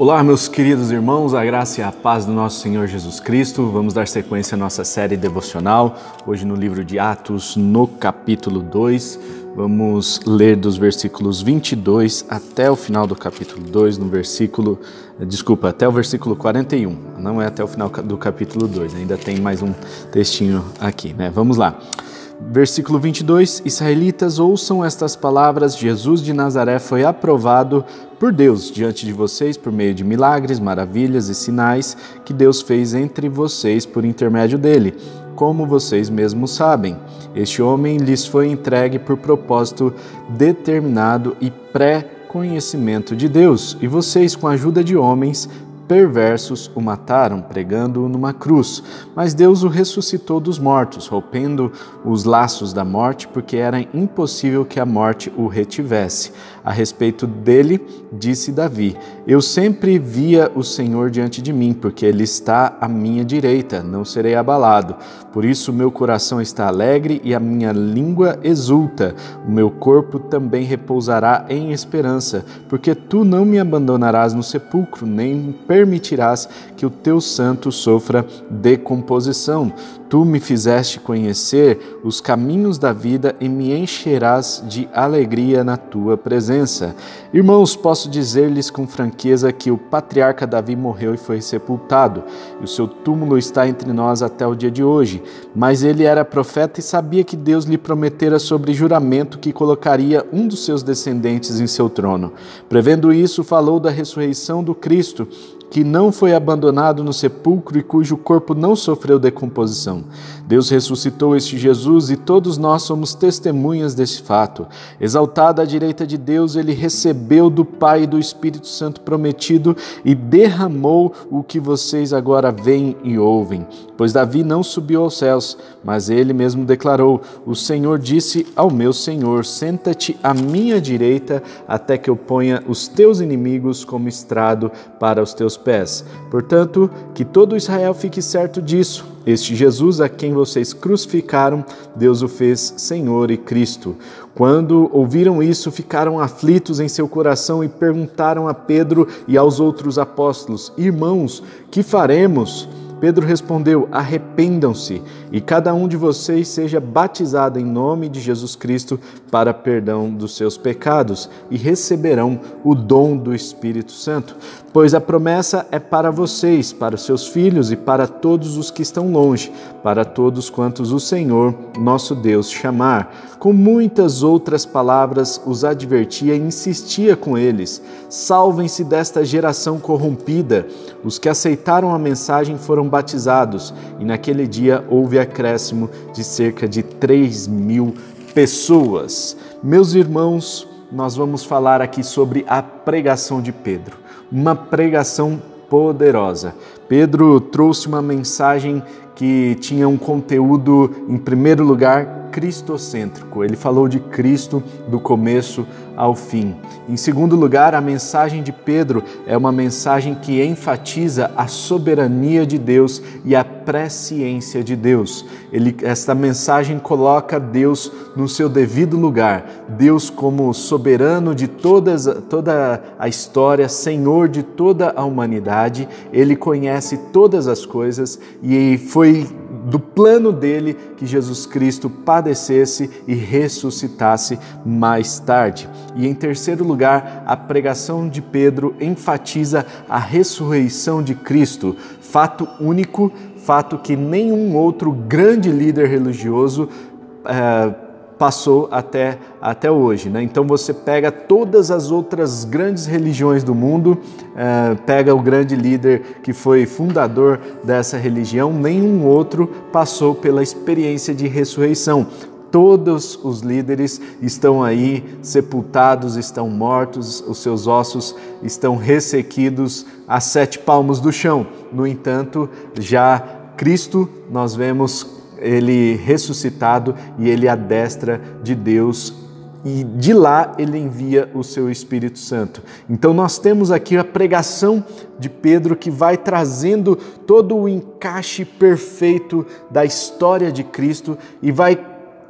Olá, meus queridos irmãos, a graça e a paz do nosso Senhor Jesus Cristo. Vamos dar sequência à nossa série devocional, hoje no livro de Atos, no capítulo 2. Vamos ler dos versículos 22 até o final do capítulo 2, no versículo, desculpa, até o versículo 41. Não é até o final do capítulo 2, ainda tem mais um textinho aqui, né? Vamos lá. Versículo 22: Israelitas, ouçam estas palavras: Jesus de Nazaré foi aprovado por Deus diante de vocês por meio de milagres, maravilhas e sinais que Deus fez entre vocês por intermédio dele. Como vocês mesmos sabem, este homem lhes foi entregue por propósito determinado e pré-conhecimento de Deus, e vocês, com a ajuda de homens, perversos o mataram, pregando-o numa cruz. Mas Deus o ressuscitou dos mortos, rompendo os laços da morte, porque era impossível que a morte o retivesse. A respeito dele, disse Davi: Eu sempre via o Senhor diante de mim, porque ele está à minha direita, não serei abalado. Por isso meu coração está alegre e a minha língua exulta. O meu corpo também repousará em esperança, porque tu não me abandonarás no sepulcro, nem permitirás que o teu santo sofra decomposição. Tu me fizeste conhecer os caminhos da vida e me encherás de alegria na tua presença. Irmãos, posso dizer-lhes com franqueza que o patriarca Davi morreu e foi sepultado, e o seu túmulo está entre nós até o dia de hoje. Mas ele era profeta e sabia que Deus lhe prometera sobre juramento que colocaria um dos seus descendentes em seu trono. Prevendo isso, falou da ressurreição do Cristo que não foi abandonado no sepulcro e cujo corpo não sofreu decomposição. Deus ressuscitou este Jesus e todos nós somos testemunhas desse fato. Exaltado à direita de Deus, ele recebeu do Pai e do Espírito Santo prometido e derramou o que vocês agora veem e ouvem. Pois Davi não subiu aos céus, mas ele mesmo declarou: O Senhor disse ao meu Senhor: Senta-te à minha direita até que eu ponha os teus inimigos como estrado para os teus pés. Portanto, que todo Israel fique certo disso. Este Jesus a quem vocês crucificaram, Deus o fez Senhor e Cristo. Quando ouviram isso, ficaram aflitos em seu coração e perguntaram a Pedro e aos outros apóstolos: Irmãos, que faremos? Pedro respondeu: Arrependam-se e cada um de vocês seja batizado em nome de Jesus Cristo para perdão dos seus pecados e receberão o dom do Espírito Santo. Pois a promessa é para vocês, para os seus filhos e para todos os que estão longe, para todos quantos o Senhor, nosso Deus, chamar. Com muitas outras palavras os advertia e insistia com eles: Salvem-se desta geração corrompida. Os que aceitaram a mensagem foram batizados, e naquele dia houve acréscimo de cerca de 3 mil pessoas. Meus irmãos, nós vamos falar aqui sobre a pregação de Pedro, uma pregação poderosa. Pedro trouxe uma mensagem que tinha um conteúdo, em primeiro lugar, cristocêntrico. Ele falou de Cristo do começo ao fim. Em segundo lugar, a mensagem de Pedro é uma mensagem que enfatiza a soberania de Deus e a presciência de Deus. Ele, esta mensagem coloca Deus no seu devido lugar, Deus como soberano de todas, toda a história, Senhor de toda a humanidade. Ele conhece todas as coisas e foi do plano dele que Jesus Cristo padecesse e ressuscitasse mais tarde. E em terceiro lugar, a pregação de Pedro enfatiza a ressurreição de Cristo, fato único, fato que nenhum outro grande líder religioso é, passou até, até hoje. Né? Então você pega todas as outras grandes religiões do mundo, é, pega o grande líder que foi fundador dessa religião, nenhum outro passou pela experiência de ressurreição. Todos os líderes estão aí sepultados, estão mortos, os seus ossos estão ressequidos a sete palmos do chão. No entanto, já Cristo, nós vemos ele ressuscitado e ele adestra de Deus e de lá ele envia o seu Espírito Santo. Então nós temos aqui a pregação de Pedro que vai trazendo todo o encaixe perfeito da história de Cristo e vai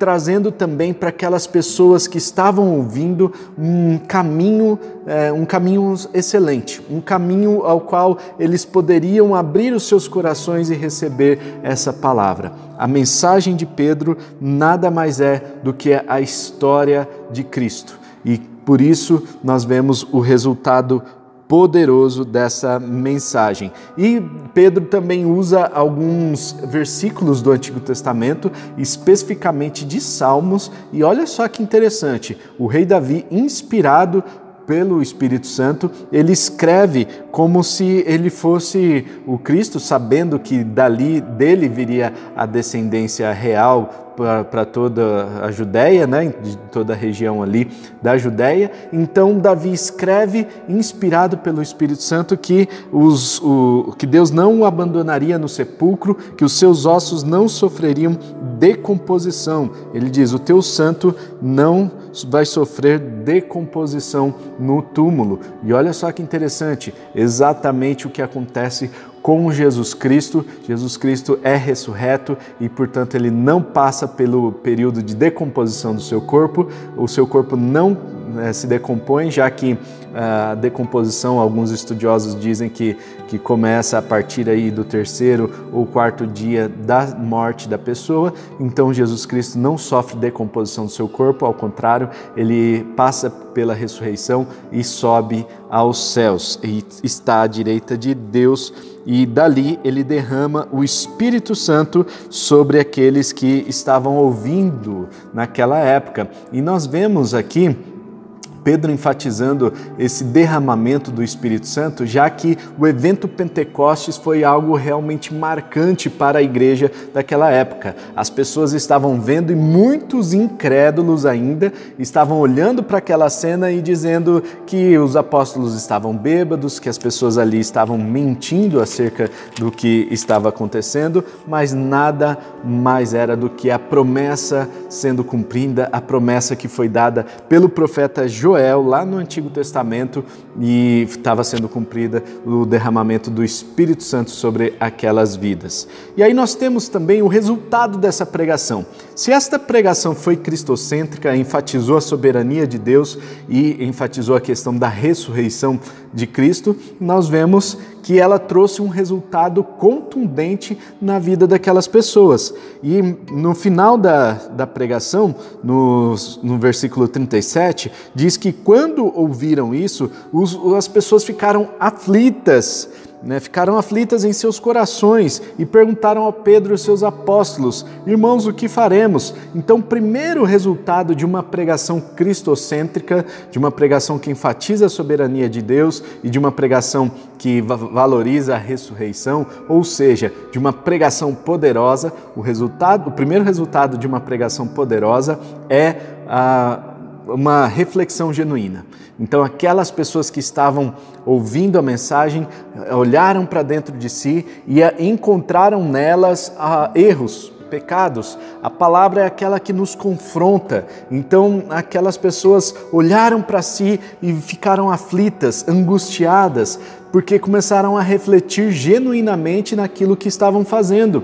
trazendo também para aquelas pessoas que estavam ouvindo um caminho, é, um caminho excelente, um caminho ao qual eles poderiam abrir os seus corações e receber essa palavra. A mensagem de Pedro nada mais é do que a história de Cristo. E por isso nós vemos o resultado poderoso dessa mensagem. E Pedro também usa alguns versículos do Antigo Testamento, especificamente de Salmos, e olha só que interessante: o rei Davi, inspirado pelo Espírito Santo, ele escreve como se ele fosse o Cristo, sabendo que dali dele viria a descendência real para toda a Judéia, né, de toda a região ali da Judéia. Então Davi escreve, inspirado pelo Espírito Santo, que, os, o, que Deus não o abandonaria no sepulcro, que os seus ossos não sofreriam decomposição. Ele diz: O teu santo não vai sofrer decomposição no túmulo. E olha só que interessante, exatamente o que acontece com Jesus Cristo. Jesus Cristo é ressurreto e, portanto, ele não passa pelo período de decomposição do seu corpo. O seu corpo não né, se decompõe, já que a decomposição, alguns estudiosos dizem que, que começa a partir aí do terceiro ou quarto dia da morte da pessoa. Então Jesus Cristo não sofre decomposição do seu corpo, ao contrário, ele passa pela ressurreição e sobe aos céus e está à direita de Deus e dali ele derrama o Espírito Santo sobre aqueles que estavam ouvindo naquela época. E nós vemos aqui Pedro enfatizando esse derramamento do Espírito Santo, já que o evento Pentecostes foi algo realmente marcante para a igreja daquela época. As pessoas estavam vendo e muitos incrédulos ainda estavam olhando para aquela cena e dizendo que os apóstolos estavam bêbados, que as pessoas ali estavam mentindo acerca do que estava acontecendo, mas nada mais era do que a promessa sendo cumprida, a promessa que foi dada pelo profeta João Joel, lá no Antigo Testamento, e estava sendo cumprida o derramamento do Espírito Santo sobre aquelas vidas. E aí nós temos também o resultado dessa pregação. Se esta pregação foi cristocêntrica, enfatizou a soberania de Deus e enfatizou a questão da ressurreição de Cristo, nós vemos que ela trouxe um resultado contundente na vida daquelas pessoas. E no final da, da pregação, no, no versículo 37, diz que quando ouviram isso, os, as pessoas ficaram aflitas né, ficaram aflitas em seus corações e perguntaram a Pedro e seus apóstolos: Irmãos, o que faremos? Então, o primeiro resultado de uma pregação cristocêntrica, de uma pregação que enfatiza a soberania de Deus e de uma pregação que valoriza a ressurreição, ou seja, de uma pregação poderosa, o resultado, o primeiro resultado de uma pregação poderosa é a uma reflexão genuína. Então, aquelas pessoas que estavam ouvindo a mensagem olharam para dentro de si e encontraram nelas ah, erros, pecados. A palavra é aquela que nos confronta. Então, aquelas pessoas olharam para si e ficaram aflitas, angustiadas, porque começaram a refletir genuinamente naquilo que estavam fazendo.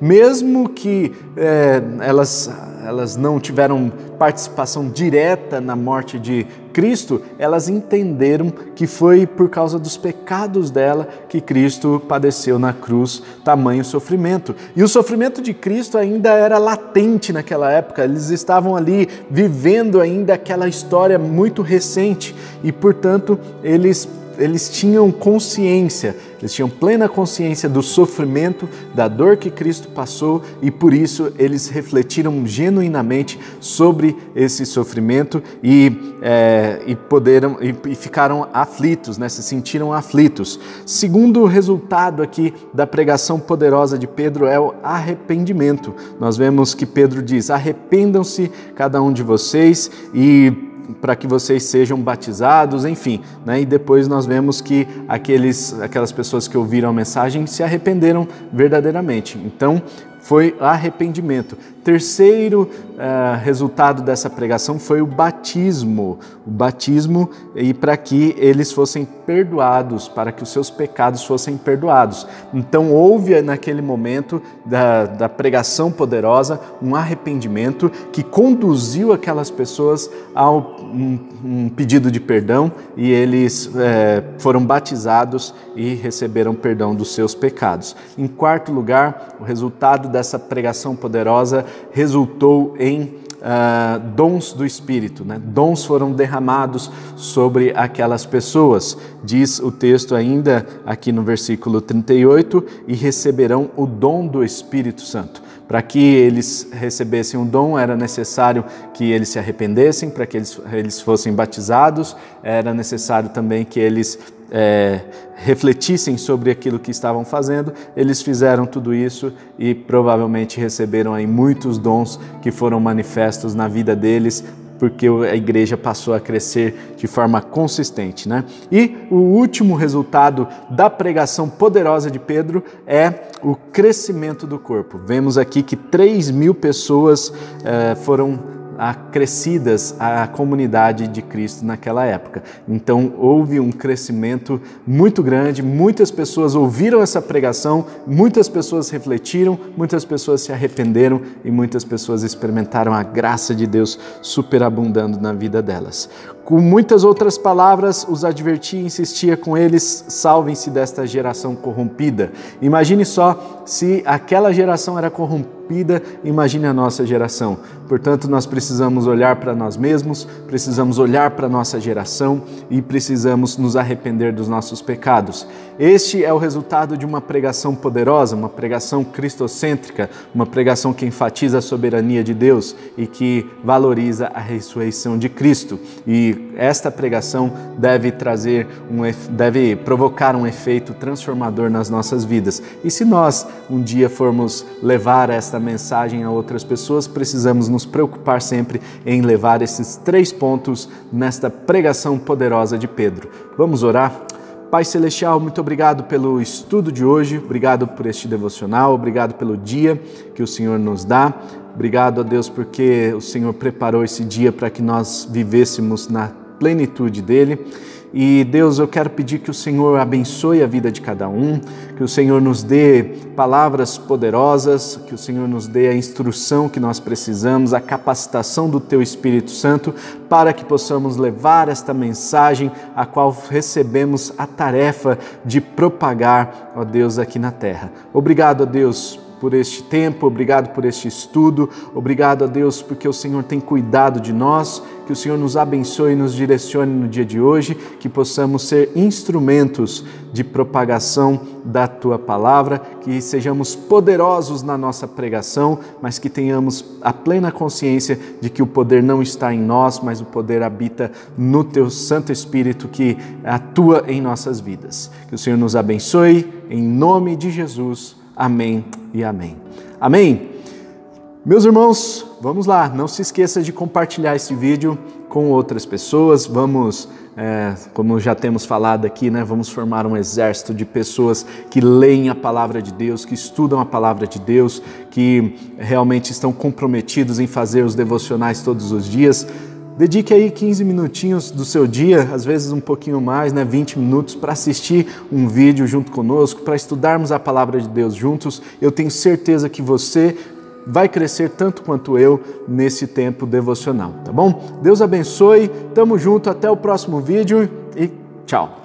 Mesmo que é, elas elas não tiveram participação direta na morte de Cristo, elas entenderam que foi por causa dos pecados dela que Cristo padeceu na cruz tamanho sofrimento. E o sofrimento de Cristo ainda era latente naquela época, eles estavam ali vivendo ainda aquela história muito recente. E, portanto, eles eles tinham consciência, eles tinham plena consciência do sofrimento, da dor que Cristo passou e por isso eles refletiram genuinamente sobre esse sofrimento e, é, e, poderam, e, e ficaram aflitos, né? se sentiram aflitos. Segundo resultado aqui da pregação poderosa de Pedro é o arrependimento. Nós vemos que Pedro diz: arrependam-se cada um de vocês e para que vocês sejam batizados, enfim. Né? E depois nós vemos que aqueles, aquelas pessoas que ouviram a mensagem se arrependeram verdadeiramente. Então, foi arrependimento. Terceiro uh, resultado dessa pregação foi o batismo. O batismo e para que eles fossem perdoados, para que os seus pecados fossem perdoados. Então houve naquele momento da, da pregação poderosa um arrependimento que conduziu aquelas pessoas ao um, um pedido de perdão e eles é, foram batizados e receberam perdão dos seus pecados. Em quarto lugar, o resultado dessa pregação poderosa resultou em uh, dons do Espírito, né? dons foram derramados sobre aquelas pessoas. Diz o texto ainda aqui no versículo 38: e receberão o dom do Espírito Santo. Para que eles recebessem o dom, era necessário que eles se arrependessem, para que eles, eles fossem batizados, era necessário também que eles é, refletissem sobre aquilo que estavam fazendo, eles fizeram tudo isso e provavelmente receberam aí muitos dons que foram manifestos na vida deles porque a igreja passou a crescer de forma consistente. Né? E o último resultado da pregação poderosa de Pedro é o crescimento do corpo. Vemos aqui que 3 mil pessoas eh, foram acrescidas à comunidade de Cristo naquela época. Então houve um crescimento muito grande, muitas pessoas ouviram essa pregação, muitas pessoas refletiram, muitas pessoas se arrependeram e muitas pessoas experimentaram a graça de Deus superabundando na vida delas. Com muitas outras palavras, os advertia e insistia com eles: salvem-se desta geração corrompida. Imagine só se aquela geração era corrompida, imagine a nossa geração. Portanto, nós precisamos olhar para nós mesmos, precisamos olhar para a nossa geração e precisamos nos arrepender dos nossos pecados. Este é o resultado de uma pregação poderosa, uma pregação cristocêntrica, uma pregação que enfatiza a soberania de Deus e que valoriza a ressurreição de Cristo. E esta pregação deve trazer um, deve provocar um efeito transformador nas nossas vidas. E se nós um dia formos levar esta mensagem a outras pessoas, precisamos nos preocupar sempre em levar esses três pontos nesta pregação poderosa de Pedro. Vamos orar? Pai Celestial, muito obrigado pelo estudo de hoje, obrigado por este devocional, obrigado pelo dia que o Senhor nos dá. Obrigado a Deus porque o Senhor preparou esse dia para que nós vivêssemos na plenitude dele. E Deus, eu quero pedir que o Senhor abençoe a vida de cada um, que o Senhor nos dê palavras poderosas, que o Senhor nos dê a instrução que nós precisamos, a capacitação do Teu Espírito Santo, para que possamos levar esta mensagem a qual recebemos a tarefa de propagar, ó Deus, aqui na terra. Obrigado, ó Deus, por este tempo, obrigado por este estudo, obrigado a Deus porque o Senhor tem cuidado de nós, que o Senhor nos abençoe e nos direcione no dia de hoje, que possamos ser instrumentos de propagação da tua palavra, que sejamos poderosos na nossa pregação, mas que tenhamos a plena consciência de que o poder não está em nós, mas o poder habita no teu Santo Espírito que atua em nossas vidas. Que o Senhor nos abençoe, em nome de Jesus. Amém e amém. Amém? Meus irmãos, vamos lá, não se esqueça de compartilhar esse vídeo com outras pessoas. Vamos, é, como já temos falado aqui, né, vamos formar um exército de pessoas que leem a palavra de Deus, que estudam a palavra de Deus, que realmente estão comprometidos em fazer os devocionais todos os dias. Dedique aí 15 minutinhos do seu dia, às vezes um pouquinho mais, né, 20 minutos para assistir um vídeo junto conosco, para estudarmos a palavra de Deus juntos. Eu tenho certeza que você vai crescer tanto quanto eu nesse tempo devocional, tá bom? Deus abençoe. Tamo junto, até o próximo vídeo e tchau.